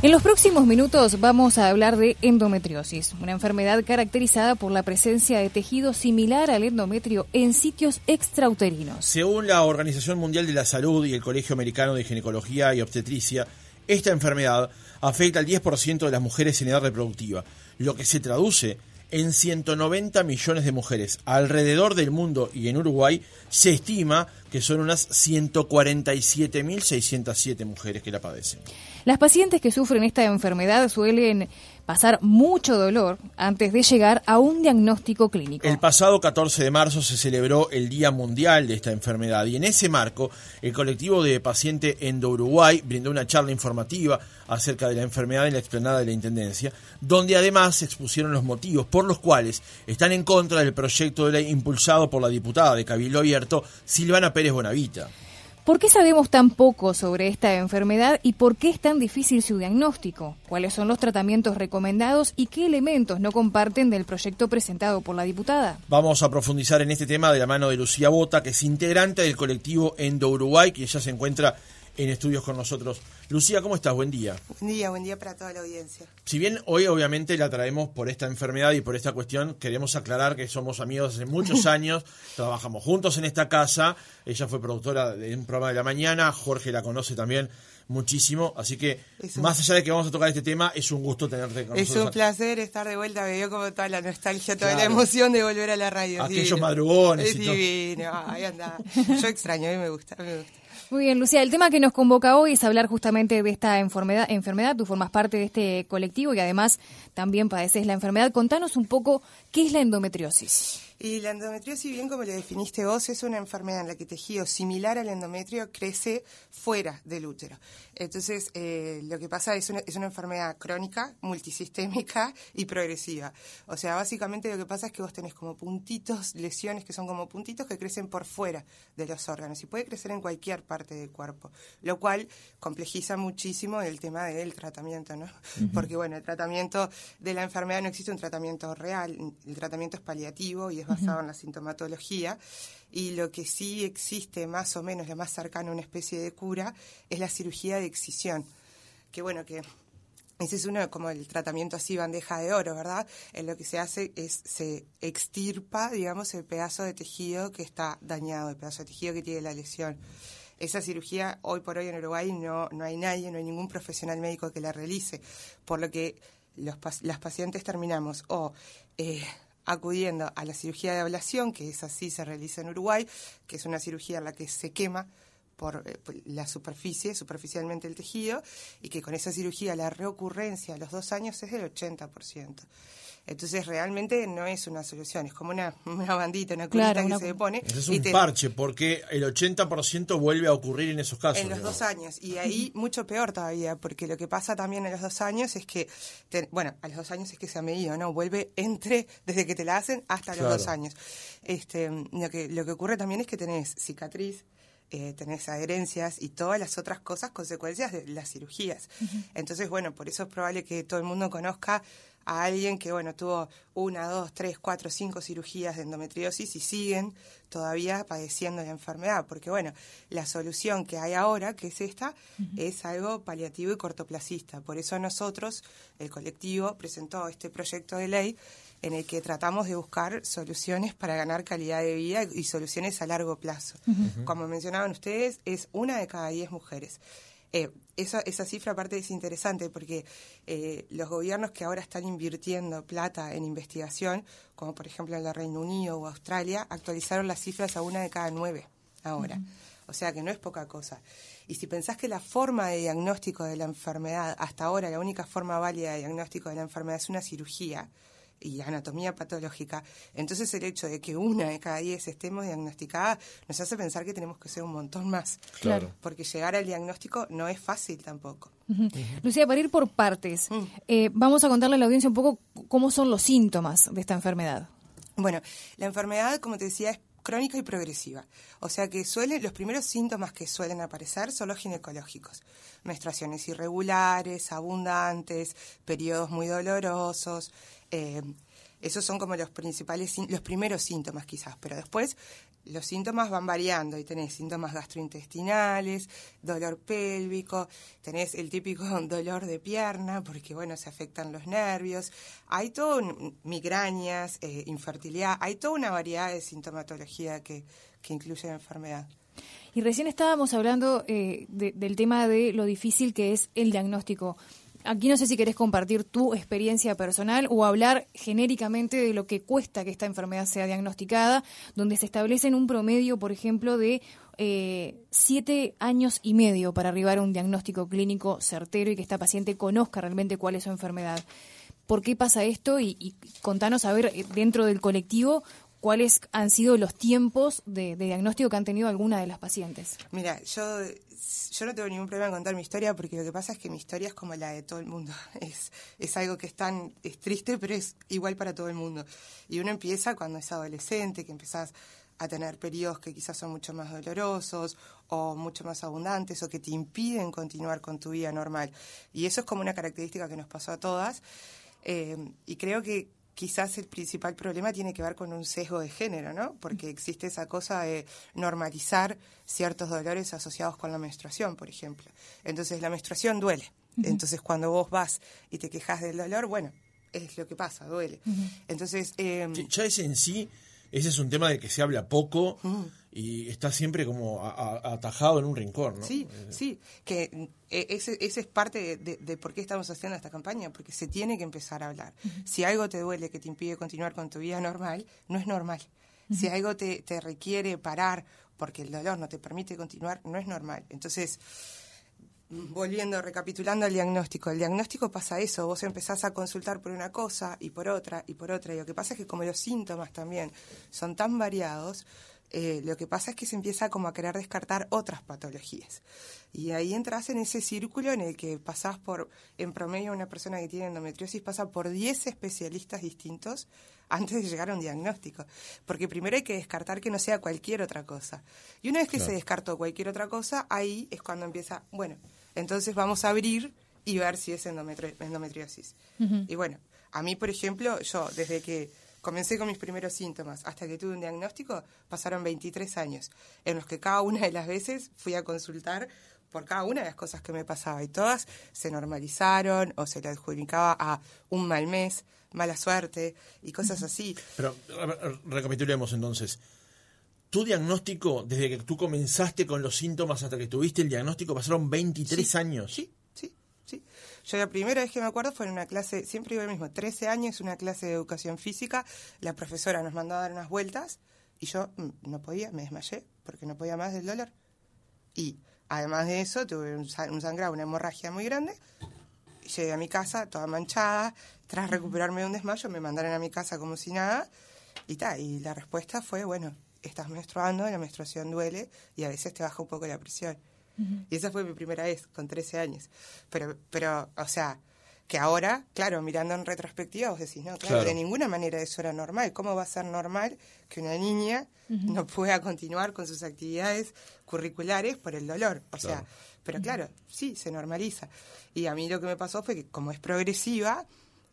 En los próximos minutos vamos a hablar de endometriosis, una enfermedad caracterizada por la presencia de tejido similar al endometrio en sitios extrauterinos. Según la Organización Mundial de la Salud y el Colegio Americano de Ginecología y Obstetricia, esta enfermedad afecta al 10% de las mujeres en edad reproductiva, lo que se traduce en 190 millones de mujeres alrededor del mundo y en Uruguay se estima que son unas 147.607 mujeres que la padecen. Las pacientes que sufren esta enfermedad suelen pasar mucho dolor antes de llegar a un diagnóstico clínico. El pasado 14 de marzo se celebró el Día Mundial de esta enfermedad y en ese marco el colectivo de paciente Endo Uruguay brindó una charla informativa acerca de la enfermedad en la explanada de la Intendencia, donde además se expusieron los motivos por los cuales están en contra del proyecto de ley impulsado por la diputada de Cabildo Abierto, Silvana Pérez Bonavita. ¿Por qué sabemos tan poco sobre esta enfermedad y por qué es tan difícil su diagnóstico? ¿Cuáles son los tratamientos recomendados y qué elementos no comparten del proyecto presentado por la diputada? Vamos a profundizar en este tema de la mano de Lucía Bota, que es integrante del colectivo Endo Uruguay, que ya se encuentra en estudios con nosotros. Lucía, ¿cómo estás? Buen día. Buen día, buen día para toda la audiencia. Si bien hoy obviamente la traemos por esta enfermedad y por esta cuestión, queremos aclarar que somos amigos hace muchos años, trabajamos juntos en esta casa, ella fue productora de un programa de la mañana, Jorge la conoce también muchísimo, así que más allá de que vamos a tocar este tema, es un gusto tenerte con es nosotros. Es un placer estar de vuelta, me dio como toda la nostalgia, toda la emoción de volver a la radio. Aquellos madrugones. Es divino, ahí anda. Yo extraño, a mí me gusta, me gusta. Muy bien, Lucía, el tema que nos convoca hoy es hablar justamente de esta enfermedad. enfermedad. Tú formas parte de este colectivo y además también padeces la enfermedad. Contanos un poco qué es la endometriosis. Y la endometriosis, bien como lo definiste vos, es una enfermedad en la que tejido similar al endometrio crece fuera del útero. Entonces, eh, lo que pasa es una, es una enfermedad crónica, multisistémica y progresiva. O sea, básicamente lo que pasa es que vos tenés como puntitos, lesiones que son como puntitos que crecen por fuera de los órganos y puede crecer en cualquier parte del cuerpo, lo cual complejiza muchísimo el tema del tratamiento, ¿no? Porque, bueno, el tratamiento de la enfermedad no existe un tratamiento real, el tratamiento es paliativo y es basado en la sintomatología y lo que sí existe más o menos, lo más cercano a una especie de cura, es la cirugía de excisión, que bueno, que ese es uno como el tratamiento así bandeja de oro, ¿verdad? En lo que se hace es se extirpa, digamos, el pedazo de tejido que está dañado, el pedazo de tejido que tiene la lesión. Esa cirugía hoy por hoy en Uruguay no, no hay nadie, no hay ningún profesional médico que la realice, por lo que los, las pacientes terminamos o eh, acudiendo a la cirugía de ablación, que es así, se realiza en Uruguay, que es una cirugía en la que se quema por, eh, la superficie, superficialmente el tejido, y que con esa cirugía la reocurrencia a los dos años es del 80%. Entonces realmente no es una solución, es como una, una bandita, una curita que se pone. Es un parche, porque el 80% vuelve a ocurrir en esos casos. En los dos años, y ahí mucho peor todavía, porque lo que pasa también en los dos años es que, bueno, a los dos años es que se ha medido, ¿no? Vuelve entre, desde que te la hacen hasta los dos años. Este, lo, que, lo que ocurre también es que tenés cicatriz, eh, tenés adherencias y todas las otras cosas, consecuencias de las cirugías. Entonces, bueno, por eso es probable que todo el mundo conozca a alguien que, bueno, tuvo una, dos, tres, cuatro, cinco cirugías de endometriosis y siguen todavía padeciendo la enfermedad, porque, bueno, la solución que hay ahora, que es esta, es algo paliativo y cortoplacista. Por eso nosotros, el colectivo, presentó este proyecto de ley en el que tratamos de buscar soluciones para ganar calidad de vida y soluciones a largo plazo. Como mencionaban ustedes, es una de cada diez mujeres. Eh, esa, esa cifra aparte es interesante porque eh, los gobiernos que ahora están invirtiendo plata en investigación, como por ejemplo el Reino Unido o Australia, actualizaron las cifras a una de cada nueve ahora. O sea que no es poca cosa. Y si pensás que la forma de diagnóstico de la enfermedad, hasta ahora la única forma válida de diagnóstico de la enfermedad es una cirugía, y anatomía patológica, entonces el hecho de que una de cada diez estemos diagnosticadas nos hace pensar que tenemos que ser un montón más. Claro. Porque llegar al diagnóstico no es fácil tampoco. Lucía, para ir por partes, mm. eh, vamos a contarle a la audiencia un poco cómo son los síntomas de esta enfermedad. Bueno, la enfermedad, como te decía, es crónica y progresiva. O sea que suele, los primeros síntomas que suelen aparecer son los ginecológicos. Menstruaciones irregulares, abundantes, periodos muy dolorosos, eh, esos son como los principales, los primeros síntomas quizás, pero después los síntomas van variando y tenés síntomas gastrointestinales, dolor pélvico, tenés el típico dolor de pierna porque, bueno, se afectan los nervios, hay todo, migrañas, eh, infertilidad, hay toda una variedad de sintomatología que, que incluye la enfermedad. Y recién estábamos hablando eh, del tema de lo difícil que es el diagnóstico. Aquí no sé si querés compartir tu experiencia personal o hablar genéricamente de lo que cuesta que esta enfermedad sea diagnosticada, donde se establece en un promedio, por ejemplo, de eh, siete años y medio para arribar a un diagnóstico clínico certero y que esta paciente conozca realmente cuál es su enfermedad. ¿Por qué pasa esto? Y, y contanos, a ver, dentro del colectivo, cuáles han sido los tiempos de, diagnóstico que han tenido alguna de las pacientes. Mira, yo, yo no tengo ningún problema en contar mi historia porque lo que pasa es que mi historia es como la de todo el mundo. Es, es algo que es tan es triste, pero es igual para todo el mundo. Y uno empieza cuando es adolescente, que empezás a tener periodos que quizás son mucho más dolorosos o mucho más abundantes o que te impiden continuar con tu vida normal. Y eso es como una característica que nos pasó a todas. Eh, y creo que quizás el principal problema tiene que ver con un sesgo de género, ¿no? Porque existe esa cosa de normalizar ciertos dolores asociados con la menstruación, por ejemplo. Entonces la menstruación duele. Entonces cuando vos vas y te quejas del dolor, bueno, es lo que pasa, duele. Entonces... Eh, ya es en sí ese es un tema de que se habla poco y está siempre como atajado en un rincón, ¿no? Sí, eh, sí, que eh, ese, ese es parte de, por qué estamos haciendo esta campaña, porque se tiene que empezar a hablar. Si algo te duele que te impide continuar con tu vida normal, no es normal. Si algo te, te requiere parar porque el dolor no te permite continuar, no es normal. Entonces, volviendo, recapitulando el diagnóstico, el diagnóstico pasa eso, vos empezás a consultar por una cosa y por otra y por otra, y lo que pasa es que como los síntomas también son tan variados, eh, lo que pasa es que se empieza como a querer descartar otras patologías. Y ahí entras en ese círculo en el que pasás por, en promedio una persona que tiene endometriosis pasa por 10 especialistas distintos antes de llegar a un diagnóstico. Porque primero hay que descartar que no sea cualquier otra cosa. Y una vez que se descartó cualquier otra cosa, ahí es cuando empieza, bueno, entonces vamos a abrir y ver si es endometriosis. Y bueno, a mí, por ejemplo, yo desde que comencé con mis primeros síntomas hasta que tuve un diagnóstico, pasaron 23 años, en los que cada una de las veces fui a consultar por cada una de las cosas que me pasaba y todas se normalizaron o se le adjudicaba a un mal mes, mala suerte y cosas así. Pero recapitulemos entonces tu diagnóstico, desde que tú comenzaste con los síntomas hasta que tuviste el diagnóstico, pasaron 23 años. Sí, Yo la primera vez que me acuerdo fue en una clase, siempre iba lo mismo, 13 años, una clase de educación física, la profesora nos mandó a dar unas vueltas y yo mm, no podía, me desmayé porque no podía más del dolor. Y además de eso, tuve un, sangrado, una hemorragia muy grande. Llegué a mi casa toda manchada, tras recuperarme de un desmayo, me mandaron a mi casa como si nada y tal. Y la respuesta fue, bueno, estás menstruando, la menstruación duele y a veces te baja un poco la presión. Y esa fue mi primera vez, con 13 años. Pero, pero, o sea, que ahora, claro, mirando en retrospectiva, vos decís, no, claro, de ninguna manera eso era normal. ¿Cómo va a ser normal que una niña no pueda continuar con sus actividades curriculares por el dolor? O sea, pero claro, sí, se normaliza. Y a mí lo que me pasó fue que como es progresiva,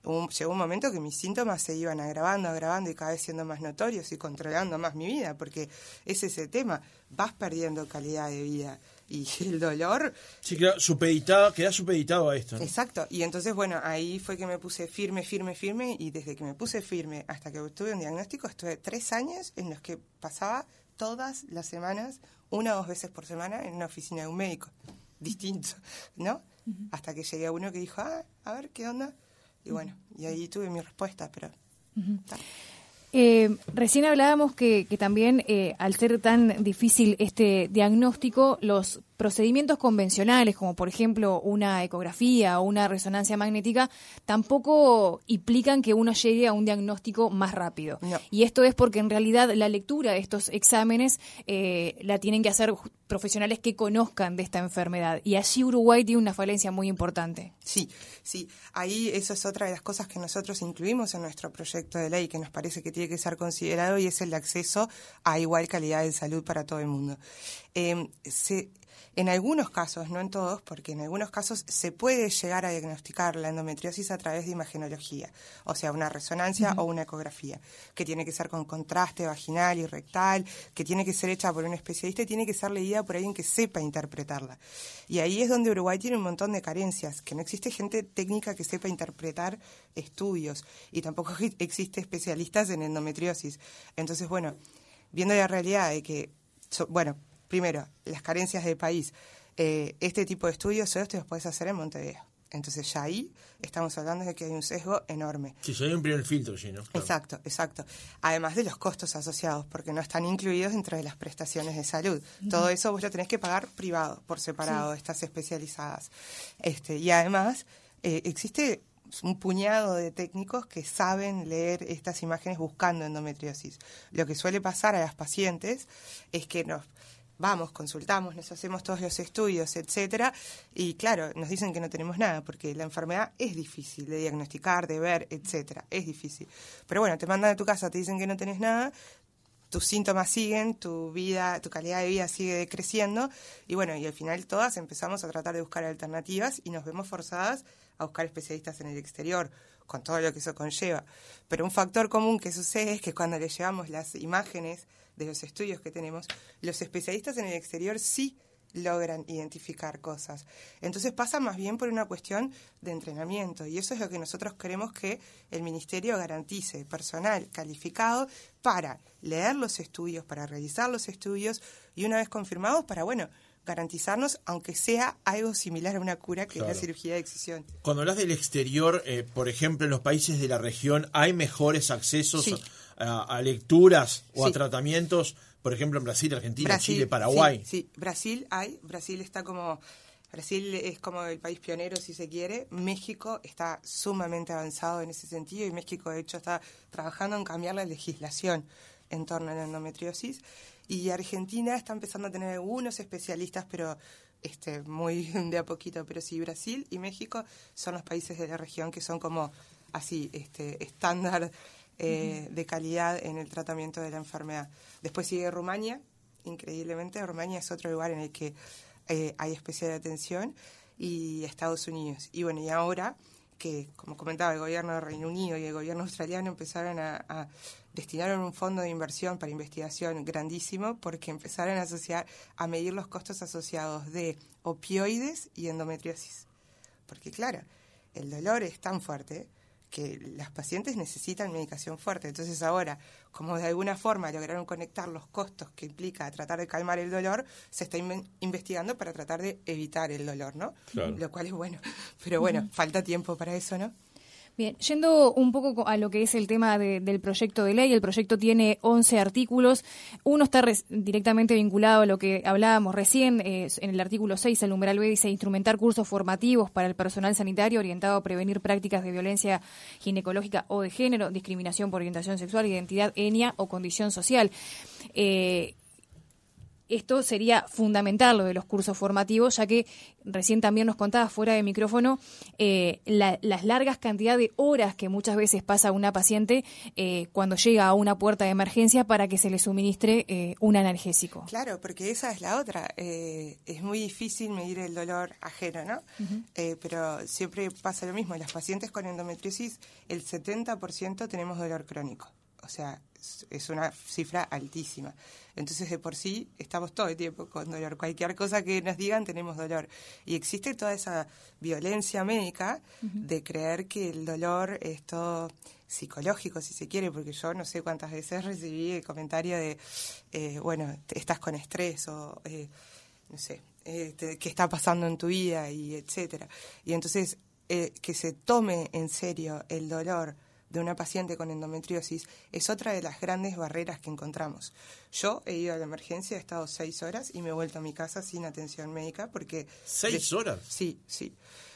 llegó un momento que mis síntomas se iban agravando, agravando y cada vez siendo más notorios y controlando más mi vida, porque es ese tema, vas perdiendo calidad de vida y el dolor... Sí, queda supeditado, queda supeditado a esto. Exacto, y entonces, bueno, ahí fue que me puse firme, firme, firme, y desde que me puse firme hasta que tuve un diagnóstico, estuve tres años en los que pasaba todas las semanas, una o dos veces por semana, en una oficina de un médico. Distinto, ¿no? Hasta que llegué a uno que dijo, ah, a ver, ¿qué onda? Y bueno, y ahí tuve mi respuesta, pero... Eh, recién hablábamos que, también eh, al ser tan difícil este diagnóstico, los procedimientos convencionales, como por ejemplo una ecografía o una resonancia magnética, tampoco implican que uno llegue a un diagnóstico más rápido. Y esto es porque en realidad la lectura de estos exámenes eh, la tienen que hacer profesionales que conozcan de esta enfermedad. Y allí Uruguay tiene una falencia muy importante. Sí, sí. Ahí eso es otra de las cosas que nosotros incluimos en nuestro proyecto de ley que nos parece que tiene que ser considerado y es el acceso a igual calidad de salud para todo el mundo. Eh, se, En algunos casos, no en todos, porque en algunos casos se puede llegar a diagnosticar la endometriosis a través de imagenología, o sea, una resonancia o una ecografía, que tiene que ser con contraste vaginal y rectal, que tiene que ser hecha por un especialista y tiene que ser leída por alguien que sepa interpretarla. Y ahí es donde Uruguay tiene un montón de carencias, que no existe gente técnica que sepa interpretar estudios y tampoco existe especialistas en endometriosis. Entonces, bueno, viendo la realidad de que, bueno, primero, las carencias del país. Eh, este tipo de estudios solo te los puedes hacer en Montevideo. Entonces ya ahí estamos hablando de que hay un sesgo enorme. Sí, soy un primer filtro, ¿sí, Exacto, exacto. Además de los costos asociados, porque no están incluidos dentro de las prestaciones de salud. Todo eso vos lo tenés que pagar privado, por separado, estas especializadas. Este, y además eh, existe un puñado de técnicos que saben leer estas imágenes buscando endometriosis. Lo que suele pasar a las pacientes es que nos vamos, consultamos, nos hacemos todos los estudios, etcétera, y claro, nos dicen que no tenemos nada, porque la enfermedad es difícil de diagnosticar, de ver, etcétera, es difícil. Pero bueno, te mandan a tu casa, te dicen que no tenés nada, tus síntomas siguen, tu vida, tu calidad de vida sigue decreciendo, y bueno, y al final todas empezamos a tratar de buscar alternativas y nos vemos forzadas a buscar especialistas en el exterior, con todo lo que eso conlleva. Pero un factor común que sucede es que cuando le llevamos las imágenes de los estudios que tenemos, los especialistas en el exterior sí logran identificar cosas. Entonces pasa más bien por una cuestión de entrenamiento y eso es lo que nosotros queremos que el Ministerio garantice, personal calificado para leer los estudios, para realizar los estudios y una vez confirmados para, bueno, garantizarnos, aunque sea algo similar a una cura que es la cirugía de excisión. Cuando hablas del exterior, eh, por ejemplo, en los países de la región, ¿hay mejores accesos a, lecturas o a tratamientos? Por ejemplo, en Brasil, Argentina, Chile, Paraguay. Sí, Brasil hay. Brasil está como. Brasil es como el país pionero, si se quiere. México está sumamente avanzado en ese sentido y México, de hecho, está trabajando en cambiar la legislación en torno a la endometriosis. Y Argentina está empezando a tener algunos especialistas, pero este, muy de a poquito. Pero sí, Brasil y México son los países de la región que son como así, este, estándar eh, de calidad en el tratamiento de la enfermedad. Después sigue Rumania, increíblemente. Rumania es otro lugar en el que eh, hay especial atención y Estados Unidos. Y bueno, y ahora que, como comentaba, el gobierno de Reino Unido y el gobierno australiano empezaron a, a destinaron un fondo de inversión para investigación grandísimo porque empezaron a asociar, a medir los costos asociados de opioides y endometriosis. Porque claro, el dolor es tan fuerte que las pacientes necesitan medicación fuerte. Entonces ahora, como de alguna forma lograron conectar los costos que implica tratar de calmar el dolor, se está investigando para tratar de evitar el dolor, ¿no? Lo cual es bueno. Pero bueno, falta tiempo para eso, ¿no? Bien, yendo un poco a lo que es el tema del proyecto de ley, el proyecto tiene 11 artículos. Uno está directamente vinculado a lo que hablábamos recién, en el artículo 6, el numeral B dice instrumentar cursos formativos para el personal sanitario orientado a prevenir prácticas de violencia ginecológica o de género, discriminación por orientación sexual, identidad, etnia o condición social. Eh, esto sería fundamental lo de los cursos formativos, ya que recién también nos contaba fuera de micrófono eh, las largas cantidades de horas que muchas veces pasa una paciente eh, cuando llega a una puerta de emergencia para que se le suministre eh, un analgésico. Claro, porque esa es la otra. es muy difícil medir el dolor ajeno, ¿no? pero siempre pasa lo mismo. En las pacientes con endometriosis, el 70% tenemos dolor crónico. O sea, es una cifra altísima. Entonces, de por sí, estamos todo el tiempo con dolor. Cualquier cosa que nos digan, tenemos dolor. Y existe toda esa violencia médica de creer que el dolor es todo psicológico, si se quiere, porque yo no sé cuántas veces recibí el comentario de, eh, bueno, estás con estrés o, eh, no sé, eh, qué está pasando en tu vida y etcétera. Y entonces, que se tome en serio el dolor de una paciente con endometriosis es otra de las grandes barreras que encontramos. Yo he ido a la emergencia, he estado seis horas y me he vuelto a mi casa sin atención médica porque... ¿Seis horas? Sí, sí.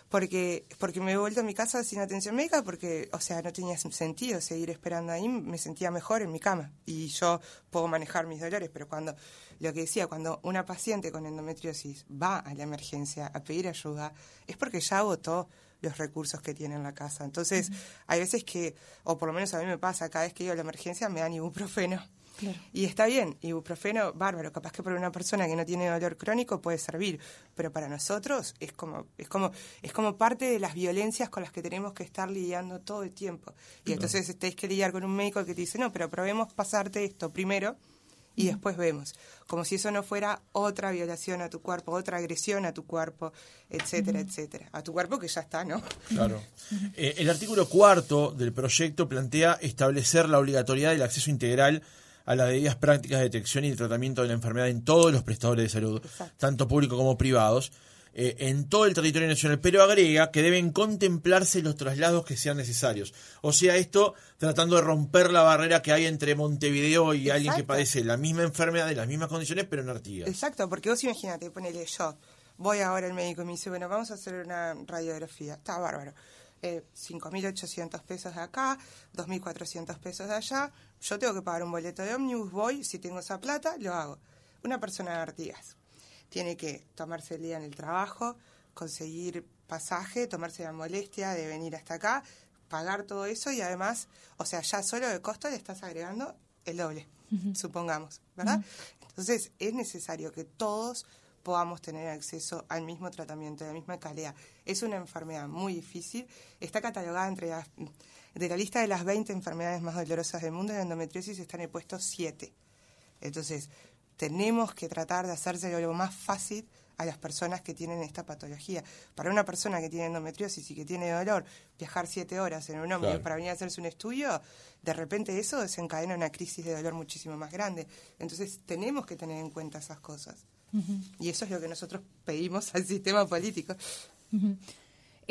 Porque, porque me he vuelto a mi casa sin atención médica porque, o sea, no tenía sentido seguir esperando ahí, me sentía mejor en mi cama y yo puedo manejar mis dolores, pero cuando, lo que decía, cuando una paciente con endometriosis va a la emergencia a pedir ayuda, es porque ya agotó los recursos que tiene en la casa. Entonces, hay veces que, o por lo menos a mí me pasa, cada vez que iba a la emergencia me dan ibuprofeno. Y está bien, ibuprofeno, bárbaro, capaz que para una persona que no tiene dolor crónico puede servir, pero para nosotros es como, es como, es como parte de las violencias con las que tenemos que estar lidiando todo el tiempo. Y entonces tenéis que lidiar con un médico que te dice, no, pero probemos pasarte esto primero y después vemos, como si eso no fuera otra violación a tu cuerpo, otra agresión a tu cuerpo, etcétera, etcétera. A tu cuerpo que ya está, ¿no? Claro. Eh, el artículo cuarto del proyecto plantea establecer la obligatoriedad del acceso integral a las medidas prácticas de detección y tratamiento de la enfermedad en todos los prestadores de salud, tanto públicos como privados, eh, en todo el territorio nacional, pero agrega que deben contemplarse los traslados que sean necesarios. O sea, esto tratando de romper la barrera que hay entre Montevideo y alguien que padece la misma enfermedad, de las mismas condiciones, pero en Artigas. Exacto, porque vos imagínate, ponele yo, voy ahora al médico y me dice, bueno, vamos a hacer una radiografía, está bárbaro. Eh, 5.800 pesos de acá, 2.400 pesos de allá, yo tengo que pagar un boleto de ómnibus, voy, si tengo esa plata, lo hago. Una persona de Artigas tiene que tomarse el día en el trabajo, conseguir pasaje, tomarse la molestia de venir hasta acá, pagar todo eso y además, o sea, ya solo de costo le estás agregando el doble, supongamos, ¿verdad? Entonces es necesario que todos podamos tener acceso al mismo tratamiento, a la misma calidad. Es una enfermedad muy difícil, está catalogada entre las, de la lista de las 20 enfermedades más dolorosas del mundo, de endometriosis está en el puesto 7. Entonces, tenemos que tratar de hacerse lo más fácil a las personas que tienen esta patología. Para una persona que tiene endometriosis y que tiene dolor, viajar siete horas en un ómnibus para venir a hacerse un estudio, de repente eso desencadena una crisis de dolor muchísimo más grande. Entonces tenemos que tener en cuenta esas cosas. Y eso es lo que nosotros pedimos al sistema político.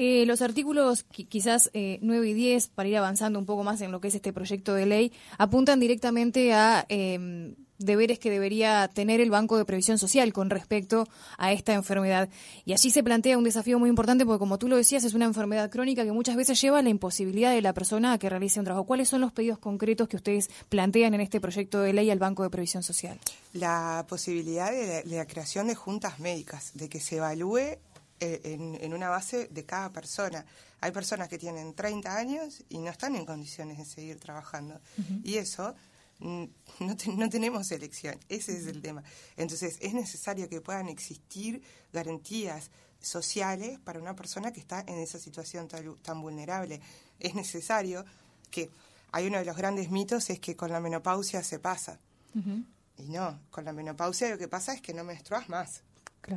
Eh, los artículos quizás eh, 9 y 10, para ir avanzando un poco más en lo que es este proyecto de ley, apuntan directamente a eh, deberes que debería tener el Banco de Previsión Social con respecto a esta enfermedad. Y allí se plantea un desafío muy importante porque, como tú lo decías, es una enfermedad crónica que muchas veces lleva a la imposibilidad de la persona a que realice un trabajo. ¿Cuáles son los pedidos concretos que ustedes plantean en este proyecto de ley al Banco de Previsión Social? La posibilidad de la, creación de juntas médicas, de que se evalúe eh, en, una base de cada persona. Hay personas que tienen 30 años y no están en condiciones de seguir trabajando. Y eso Mm, no, no, tenemos elección, ese es el tema. Entonces es necesario que puedan existir garantías sociales para una persona que está en esa situación tan, vulnerable. Es necesario que, hay uno de los grandes mitos es que con la menopausia se pasa. Y no, con la menopausia lo que pasa es que no menstruas más.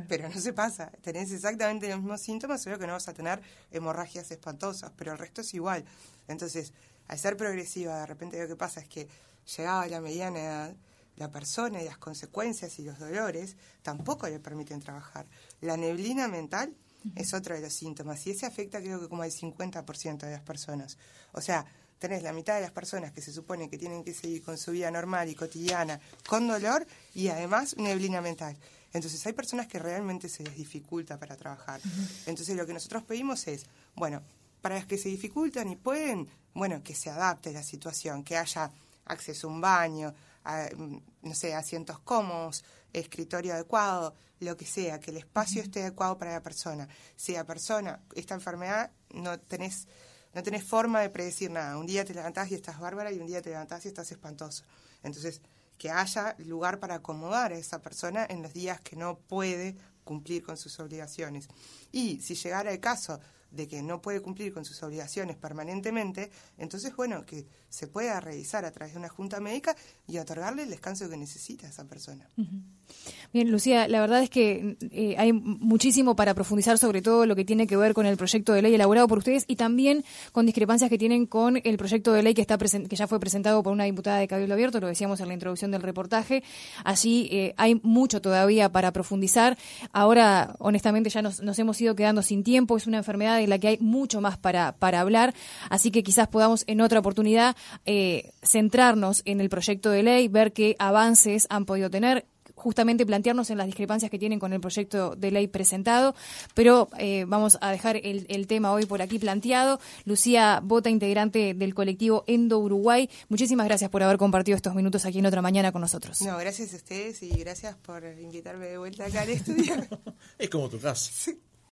Pero no se pasa. Tenés exactamente los mismos síntomas, solo que no vas a tener hemorragias espantosas, pero el resto es igual. Entonces, al ser progresiva, de repente lo que pasa es que llegaba a la mediana edad, la persona y las consecuencias y los dolores tampoco le permiten trabajar. La neblina mental es otro de los síntomas y ese afecta creo que como al 50% de las personas. O sea, tenés la mitad de las personas que se supone que tienen que seguir con su vida normal y cotidiana con dolor y además neblina mental. Entonces hay personas que realmente se les dificulta para trabajar. Entonces lo que nosotros pedimos es, bueno, para las que se dificultan y pueden, bueno, que se adapte la situación, que haya acceso a un baño, mm, no sé, asientos cómodos, escritorio adecuado, lo que sea, que el espacio esté adecuado para la persona. Si la persona, esta enfermedad, no tenés, no tenés forma de predecir nada. Un día te levantás y estás bárbara y un día te levantás y estás espantoso. Entonces, que haya lugar para acomodar a esa persona en los días que no puede cumplir con sus obligaciones. Y si llegara el caso de que no puede cumplir con sus obligaciones permanentemente, entonces, bueno, que se pueda revisar a través de una junta médica y otorgarle el descanso que necesita esa persona. Bien, Lucía, la verdad es que eh, hay muchísimo para profundizar sobre todo lo que tiene que ver con el proyecto de ley elaborado por ustedes y también con discrepancias que tienen con el proyecto de ley que está que ya fue presentado por una diputada de Cabildo Abierto, lo decíamos en la introducción del reportaje. Allí eh, hay mucho todavía para profundizar. Ahora, honestamente, ya nos, nos hemos ido quedando sin tiempo. Es una enfermedad en la que hay mucho más para, para hablar, así que quizás podamos en otra oportunidad eh, centrarnos en el proyecto de ley, ver qué avances han podido tener justamente plantearnos en las discrepancias que tienen con el proyecto de ley presentado, pero eh, vamos a dejar el, el, tema hoy por aquí planteado. Lucía Bota, integrante del colectivo Endo Uruguay, muchísimas gracias por haber compartido estos minutos aquí en otra mañana con nosotros. No, gracias a ustedes y gracias por invitarme de vuelta acá al estudio. es como tu casa.